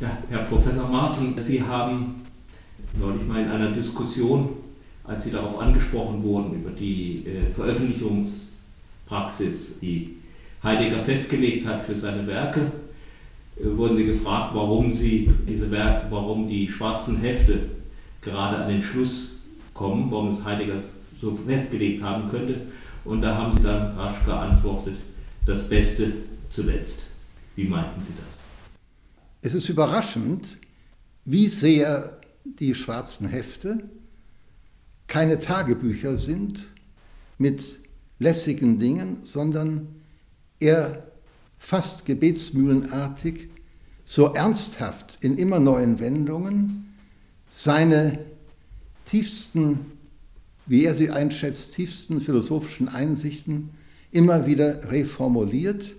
Ja, Herr Professor Martin, Sie haben neulich mal in einer Diskussion, als Sie darauf angesprochen wurden, über die äh, Veröffentlichungspraxis, die Heidegger festgelegt hat für seine Werke, äh, wurden Sie gefragt, warum Sie diese Werke, warum die schwarzen Hefte gerade an den Schluss kommen, warum es Heidegger so festgelegt haben könnte. Und da haben Sie dann rasch geantwortet, das Beste zuletzt. Wie meinten Sie das? Es ist überraschend, wie sehr die schwarzen Hefte keine Tagebücher sind mit lässigen Dingen, sondern eher fast gebetsmühlenartig, so ernsthaft in immer neuen Wendungen seine tiefsten, wie er sie einschätzt, tiefsten philosophischen Einsichten immer wieder reformuliert.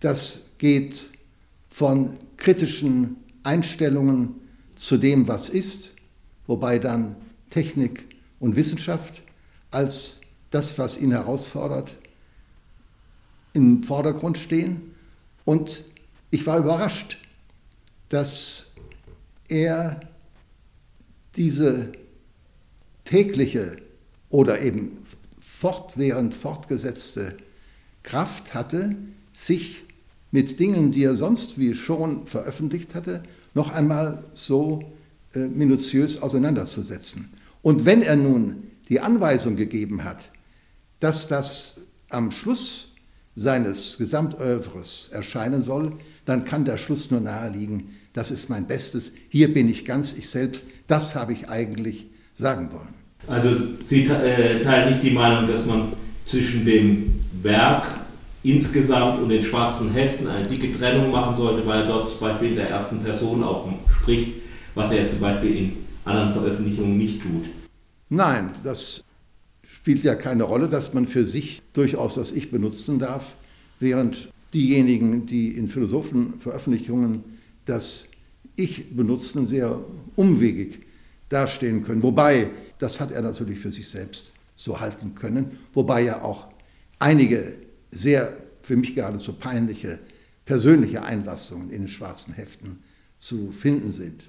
Das geht von kritischen Einstellungen zu dem, was ist, wobei dann Technik und Wissenschaft als das, was ihn herausfordert, im Vordergrund stehen. Und ich war überrascht, dass er diese tägliche oder eben fortwährend fortgesetzte Kraft hatte, sich mit Dingen, die er sonst wie schon veröffentlicht hatte, noch einmal so äh, minutiös auseinanderzusetzen. Und wenn er nun die Anweisung gegeben hat, dass das am Schluss seines Gesamtövres erscheinen soll, dann kann der Schluss nur naheliegen, das ist mein Bestes, hier bin ich ganz ich selbst, das habe ich eigentlich sagen wollen. Also Sie äh, teilen nicht die Meinung, dass man zwischen dem Werk insgesamt und den schwarzen Heften eine dicke Trennung machen sollte, weil er dort zum Beispiel in der ersten Person auch spricht, was er zum Beispiel in anderen Veröffentlichungen nicht tut. Nein, das spielt ja keine Rolle, dass man für sich durchaus das Ich benutzen darf, während diejenigen, die in Philosophenveröffentlichungen das Ich benutzen, sehr umwegig dastehen können. Wobei, das hat er natürlich für sich selbst so halten können, wobei ja auch einige sehr für mich geradezu peinliche persönliche Einlassungen in den schwarzen Heften zu finden sind.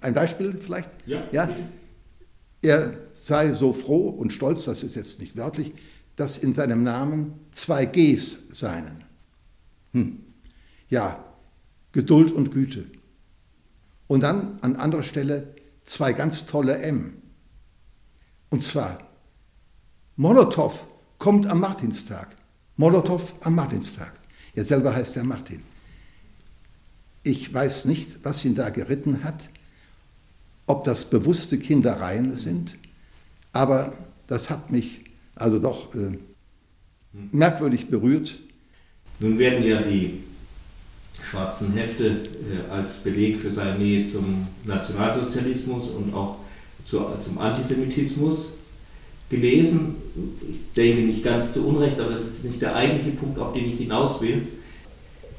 Ein Beispiel vielleicht? Ja. ja? Er sei so froh und stolz, das ist jetzt nicht wörtlich, dass in seinem Namen zwei Gs seien. Hm. Ja, Geduld und Güte. Und dann an anderer Stelle zwei ganz tolle M. Und zwar, Molotow kommt am Martinstag. Molotow am Martinstag. Er selber heißt er Martin. Ich weiß nicht, was ihn da geritten hat, ob das bewusste Kindereien sind, aber das hat mich also doch äh, merkwürdig berührt. Nun werden ja die schwarzen Hefte äh, als Beleg für seine Nähe zum Nationalsozialismus und auch zu, zum Antisemitismus gelesen. Ich denke nicht ganz zu Unrecht, aber das ist nicht der eigentliche Punkt, auf den ich hinaus will.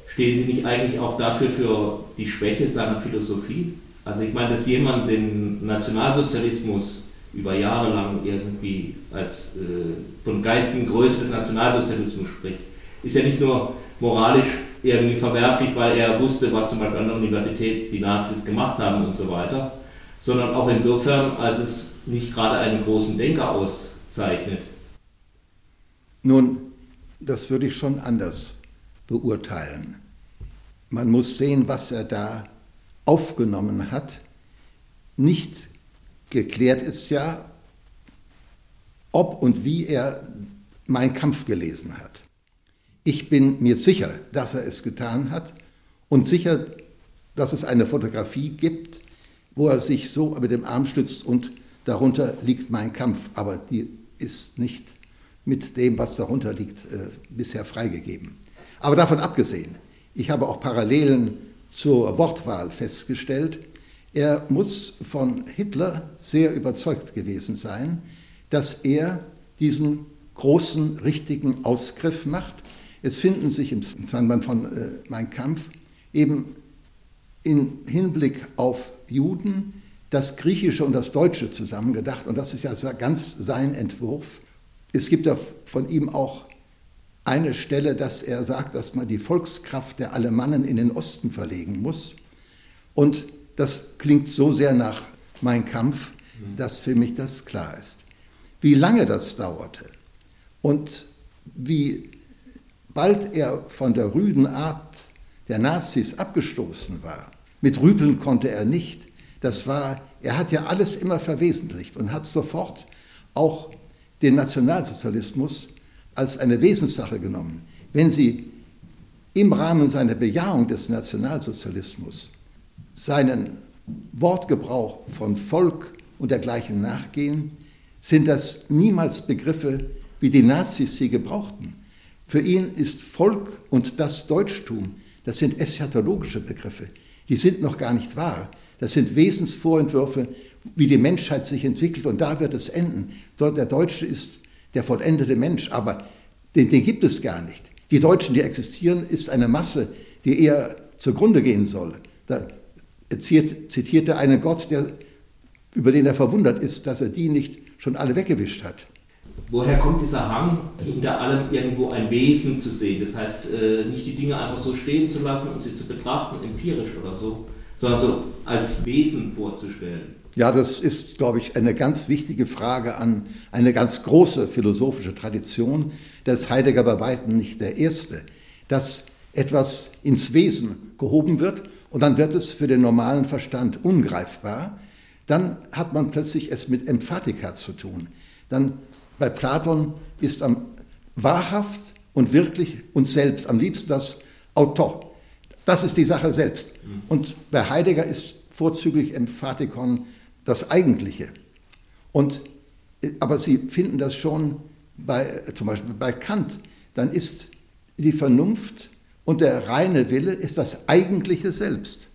Stehen Sie nicht eigentlich auch dafür für die Schwäche seiner Philosophie? Also ich meine, dass jemand den Nationalsozialismus über Jahre lang irgendwie als äh, von geistigen Größe des Nationalsozialismus spricht, ist ja nicht nur moralisch irgendwie verwerflich, weil er wusste, was zum Beispiel an der Universität die Nazis gemacht haben und so weiter, sondern auch insofern, als es nicht gerade einen großen Denker auszeichnet. Nun, das würde ich schon anders beurteilen. Man muss sehen, was er da aufgenommen hat. Nicht geklärt ist ja, ob und wie er Mein Kampf gelesen hat. Ich bin mir sicher, dass er es getan hat und sicher, dass es eine Fotografie gibt, wo er sich so mit dem Arm stützt und darunter liegt mein Kampf, aber die ist nicht mit dem, was darunter liegt, äh, bisher freigegeben. Aber davon abgesehen, ich habe auch Parallelen zur Wortwahl festgestellt. Er muss von Hitler sehr überzeugt gewesen sein, dass er diesen großen, richtigen Ausgriff macht. Es finden sich im Zusammenhang von äh, Mein Kampf eben im Hinblick auf Juden das Griechische und das Deutsche zusammengedacht und das ist ja ganz sein Entwurf. Es gibt ja von ihm auch eine Stelle, dass er sagt, dass man die Volkskraft der Alemannen in den Osten verlegen muss. Und das klingt so sehr nach Mein Kampf, dass für mich das klar ist. Wie lange das dauerte und wie bald er von der rüden Art der Nazis abgestoßen war, mit Rüpeln konnte er nicht. Das war, er hat ja alles immer verwesentlicht und hat sofort auch den Nationalsozialismus als eine Wesenssache genommen. Wenn Sie im Rahmen seiner Bejahung des Nationalsozialismus seinen Wortgebrauch von Volk und dergleichen nachgehen, sind das niemals Begriffe, wie die Nazis sie gebrauchten. Für ihn ist Volk und das Deutschtum, das sind eschatologische Begriffe. Die sind noch gar nicht wahr. Das sind Wesensvorentwürfe, wie die Menschheit sich entwickelt und da wird es enden. Der Deutsche ist der vollendete Mensch, aber den, den gibt es gar nicht. Die Deutschen, die existieren, ist eine Masse, die eher zugrunde gehen soll. Da zitiert er einen Gott, der, über den er verwundert ist, dass er die nicht schon alle weggewischt hat. Woher kommt dieser Hang, hinter allem irgendwo ein Wesen zu sehen? Das heißt, äh, nicht die Dinge einfach so stehen zu lassen und sie zu betrachten, empirisch oder so, sondern so als Wesen vorzustellen. Ja, das ist, glaube ich, eine ganz wichtige Frage an eine ganz große philosophische Tradition. Da ist Heidegger bei weitem nicht der Erste, dass etwas ins Wesen gehoben wird und dann wird es für den normalen Verstand ungreifbar. Dann hat man plötzlich es mit Emphatika zu tun. Dann bei Platon ist am wahrhaft und wirklich und selbst am liebsten das Autor. Das ist die Sache selbst. Und bei Heidegger ist vorzüglich Emphatikon das Eigentliche. Und, aber Sie finden das schon bei, zum Beispiel bei Kant. Dann ist die Vernunft und der reine Wille ist das eigentliche Selbst.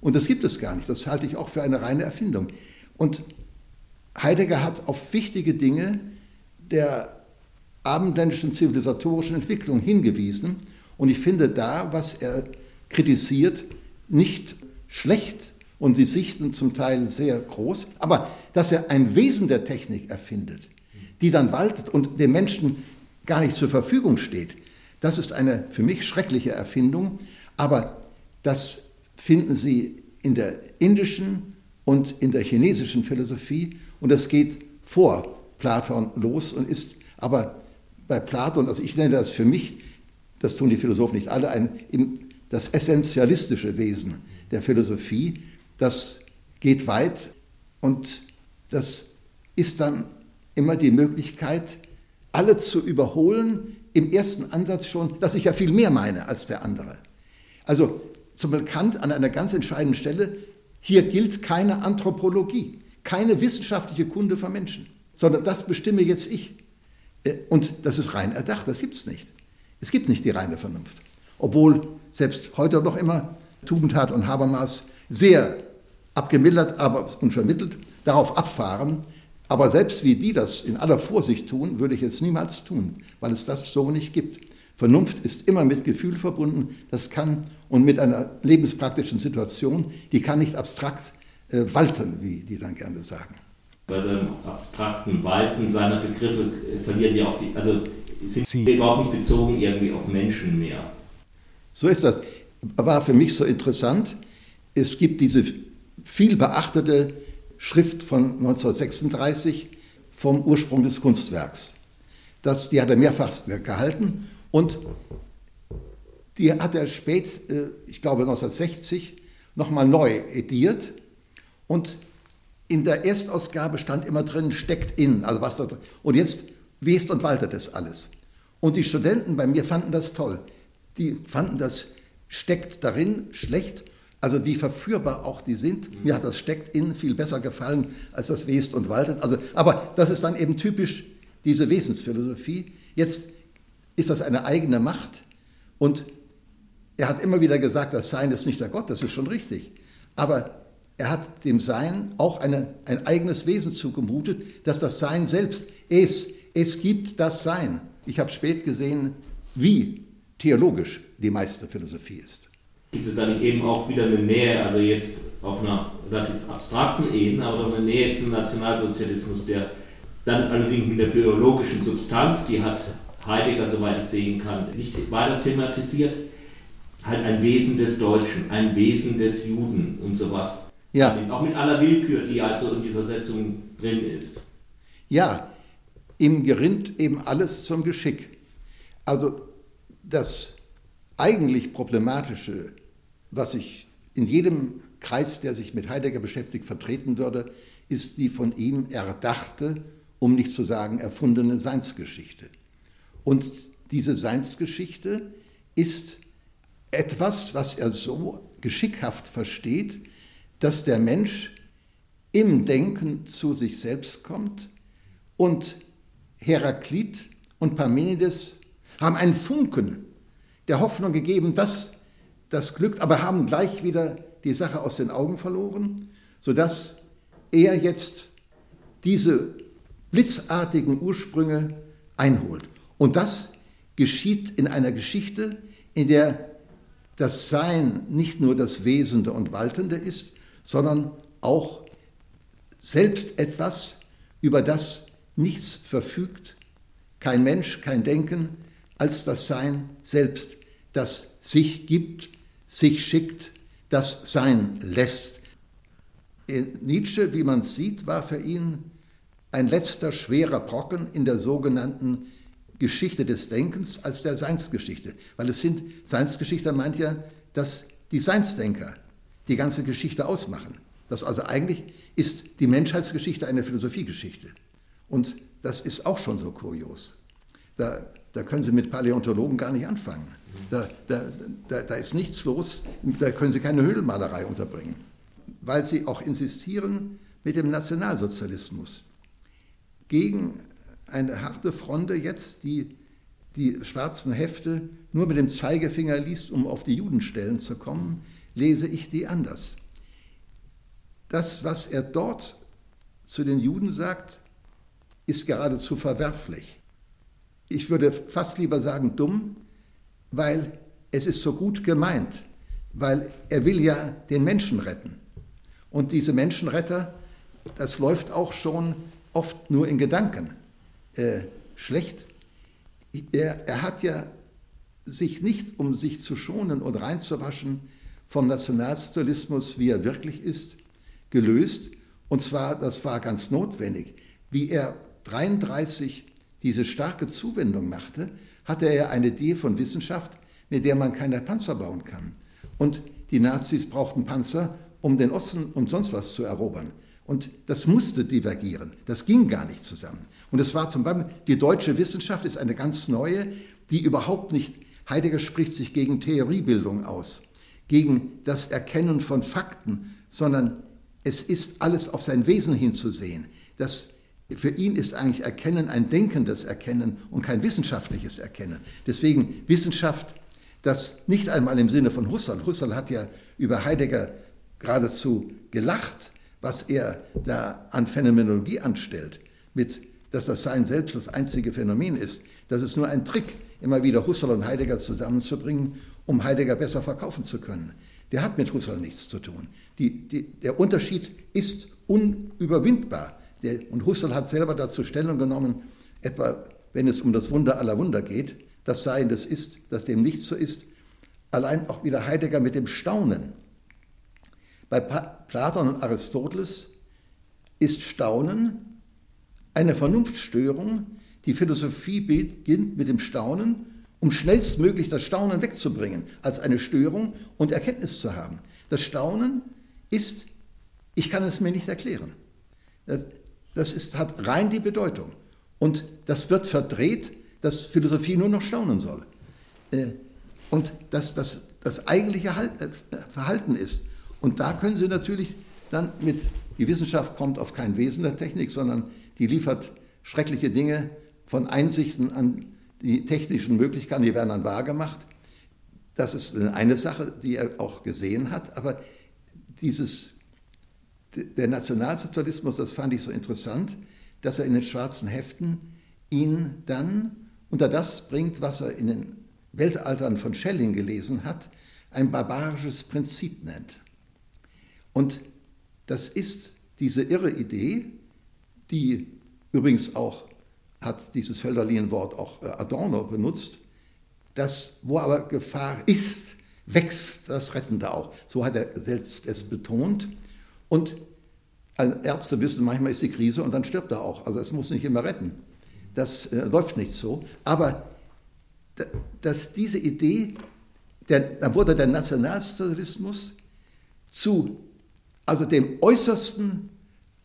Und das gibt es gar nicht. Das halte ich auch für eine reine Erfindung. Und Heidegger hat auf wichtige Dinge der abendländischen zivilisatorischen Entwicklung hingewiesen. Und ich finde da, was er kritisiert, nicht schlecht und die Sichten zum Teil sehr groß, aber dass er ein Wesen der Technik erfindet, die dann waltet und dem Menschen gar nicht zur Verfügung steht, das ist eine für mich schreckliche Erfindung, aber das finden Sie in der indischen und in der chinesischen Philosophie. Und das geht vor Platon los und ist aber bei Platon, also ich nenne das für mich, das tun die Philosophen nicht alle, ein, das essentialistische Wesen der Philosophie, das geht weit und das ist dann immer die Möglichkeit, alle zu überholen, im ersten Ansatz schon, dass ich ja viel mehr meine als der andere. Also zum Kant an einer ganz entscheidenden Stelle, hier gilt keine Anthropologie, keine wissenschaftliche Kunde von Menschen, sondern das bestimme jetzt ich. Äh, und das ist rein erdacht, das gibt es nicht. Es gibt nicht die reine Vernunft. Obwohl selbst heute noch immer Tugendhat und Habermas sehr abgemildert aber, und vermittelt darauf abfahren. Aber selbst wie die das in aller Vorsicht tun, würde ich es niemals tun, weil es das so nicht gibt. Vernunft ist immer mit Gefühl verbunden, das kann und mit einer lebenspraktischen Situation, die kann nicht abstrakt äh, walten, wie die dann gerne sagen. Bei seinem abstrakten Walten seiner Begriffe äh, verliert ja auch die, also sind sie überhaupt nicht bezogen irgendwie auf Menschen mehr. So ist das. War für mich so interessant. Es gibt diese viel beachtete Schrift von 1936 vom Ursprung des Kunstwerks. Das, die hat er mehrfach gehalten und die hat er spät, äh, ich glaube 1960, nochmal neu ediert und in der Erstausgabe stand immer drin, steckt in, also was da drin. Und jetzt west und waltet das alles. Und die Studenten bei mir fanden das toll. Die fanden das steckt darin schlecht also wie verführbar auch die sind. Mhm. Mir hat das Steckt in viel besser gefallen als das West und Waltet. Also, aber das ist dann eben typisch diese Wesensphilosophie. Jetzt ist das eine eigene Macht und er hat immer wieder gesagt, das Sein ist nicht der Gott, das ist schon richtig. Aber er hat dem Sein auch eine, ein eigenes Wesen zugemutet, dass das Sein selbst ist. Es gibt das Sein. Ich habe spät gesehen, wie theologisch die meiste Philosophie ist gibt es da nicht eben auch wieder eine Nähe, also jetzt auf einer relativ abstrakten Ebene, aber doch eine Nähe zum Nationalsozialismus, der dann allerdings mit der biologischen Substanz, die hat Heidegger, soweit ich sehen kann, nicht weiter thematisiert, halt ein Wesen des Deutschen, ein Wesen des Juden und sowas. Ja. Auch mit aller Willkür, die also in dieser Setzung drin ist. Ja, ihm gerinnt eben alles zum Geschick. Also das eigentlich Problematische, was ich in jedem Kreis, der sich mit Heidegger beschäftigt, vertreten würde, ist die von ihm erdachte, um nicht zu sagen erfundene Seinsgeschichte. Und diese Seinsgeschichte ist etwas, was er so geschickhaft versteht, dass der Mensch im Denken zu sich selbst kommt und Heraklit und Parmenides haben einen Funken der Hoffnung gegeben, dass das glückt, aber haben gleich wieder die Sache aus den Augen verloren, sodass er jetzt diese blitzartigen Ursprünge einholt. Und das geschieht in einer Geschichte, in der das Sein nicht nur das Wesende und Waltende ist, sondern auch selbst etwas, über das nichts verfügt, kein Mensch, kein Denken, als das Sein selbst, das sich gibt, sich schickt, das sein lässt. Nietzsche, wie man sieht, war für ihn ein letzter schwerer Brocken in der sogenannten Geschichte des Denkens als der Seinsgeschichte. Weil es sind, Seinsgeschichte meint ja, dass die Seinsdenker die ganze Geschichte ausmachen. Das also eigentlich ist die Menschheitsgeschichte eine Philosophiegeschichte. Und das ist auch schon so kurios. Da, da können Sie mit Paläontologen gar nicht anfangen. Da, da, da, da ist nichts los, da können Sie keine Höhlenmalerei unterbringen. Weil Sie auch insistieren mit dem Nationalsozialismus gegen eine harte Fronde jetzt, die die schwarzen Hefte nur mit dem Zeigefinger liest, um auf die Judenstellen zu kommen, lese ich die anders. Das, was er dort zu den Juden sagt, ist geradezu verwerflich. Ich würde fast lieber sagen dumm, weil es ist so gut gemeint, weil er will ja den Menschen retten. Und diese Menschenretter, das läuft auch schon oft nur in Gedanken äh, schlecht. Er, er hat ja sich nicht, um sich zu schonen und reinzuwaschen, vom Nationalsozialismus, wie er wirklich ist, gelöst. Und zwar, das war ganz notwendig. Wie er 1933 diese starke Zuwendung machte, hatte er eine Idee von Wissenschaft, mit der man keine Panzer bauen kann. Und die Nazis brauchten Panzer, um den Osten und sonst was zu erobern. Und das musste divergieren. Das ging gar nicht zusammen. Und es war zum Beispiel, die deutsche Wissenschaft ist eine ganz neue, die überhaupt nicht, Heidegger spricht sich gegen Theoriebildung aus, gegen das Erkennen von Fakten, sondern es ist alles auf sein Wesen hinzusehen. Das für ihn ist eigentlich Erkennen ein denkendes Erkennen und kein wissenschaftliches Erkennen. Deswegen Wissenschaft, das nicht einmal im Sinne von Husserl. Husserl hat ja über Heidegger geradezu gelacht, was er da an Phänomenologie anstellt, mit, dass das Sein selbst das einzige Phänomen ist. Das ist nur ein Trick, immer wieder Husserl und Heidegger zusammenzubringen, um Heidegger besser verkaufen zu können. Der hat mit Husserl nichts zu tun. Die, die, der Unterschied ist unüberwindbar. Und Husserl hat selber dazu Stellung genommen, etwa wenn es um das Wunder aller Wunder geht, das Sein des Ist, das dem nicht so ist. Allein auch wieder Heidegger mit dem Staunen. Bei Platon und Aristoteles ist Staunen eine Vernunftstörung. Die Philosophie beginnt mit dem Staunen, um schnellstmöglich das Staunen wegzubringen, als eine Störung und Erkenntnis zu haben. Das Staunen ist, ich kann es mir nicht erklären. Das ist, hat rein die Bedeutung. Und das wird verdreht, dass Philosophie nur noch staunen soll. Äh, und dass das das eigentliche äh, Verhalten ist. Und da können Sie natürlich dann mit, die Wissenschaft kommt auf kein Wesen der Technik, sondern die liefert schreckliche Dinge von Einsichten an die technischen Möglichkeiten, die werden dann wahrgemacht. Das ist eine Sache, die er auch gesehen hat, aber dieses der Nationalsozialismus, das fand ich so interessant, dass er in den schwarzen Heften ihn dann unter das bringt, was er in den Weltaltern von Schelling gelesen hat, ein barbarisches Prinzip nennt. Und das ist diese irre Idee, die übrigens auch hat dieses Hölderlin-Wort auch äh, Adorno benutzt, dass wo aber Gefahr ist, wächst das Rettende auch. So hat er selbst es betont. Und Ärzte wissen, manchmal ist die Krise und dann stirbt er auch. Also es muss nicht immer retten. Das äh, läuft nicht so. Aber dass diese Idee, der, dann wurde der Nationalsozialismus zu also dem Äußersten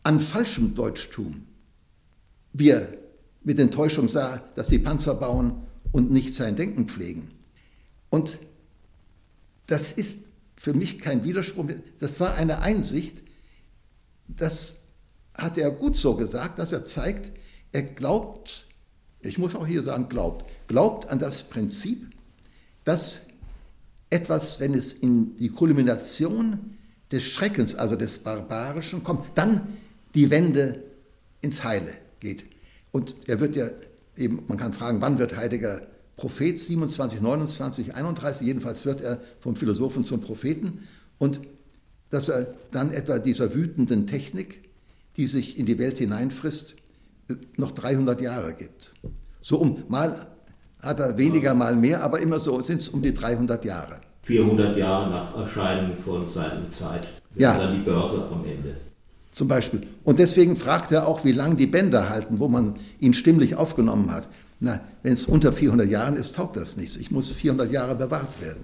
an falschem Deutschtum. Wie er mit Enttäuschung sah, dass die Panzer bauen und nicht sein Denken pflegen. Und das ist für mich kein Widerspruch. Das war eine Einsicht, das hat er gut so gesagt, dass er zeigt, er glaubt, ich muss auch hier sagen, glaubt, glaubt an das Prinzip, dass etwas, wenn es in die Kulmination des Schreckens, also des Barbarischen kommt, dann die Wende ins Heile geht. Und er wird ja eben, man kann fragen, wann wird Heidegger Prophet? 27, 29, 31, jedenfalls wird er vom Philosophen zum Propheten. Und dass er dann etwa dieser wütenden Technik, die sich in die Welt hineinfrisst, noch 300 Jahre gibt. So um, mal hat er weniger, mal mehr, aber immer so sind es um die 300 Jahre. 400 Jahre nach Erscheinen von seiner Zeit. Ja. Dann die Börse am Ende. Zum Beispiel. Und deswegen fragt er auch, wie lange die Bänder halten, wo man ihn stimmlich aufgenommen hat. Na, wenn es unter 400 Jahren ist, taugt das nichts. Ich muss 400 Jahre bewahrt werden.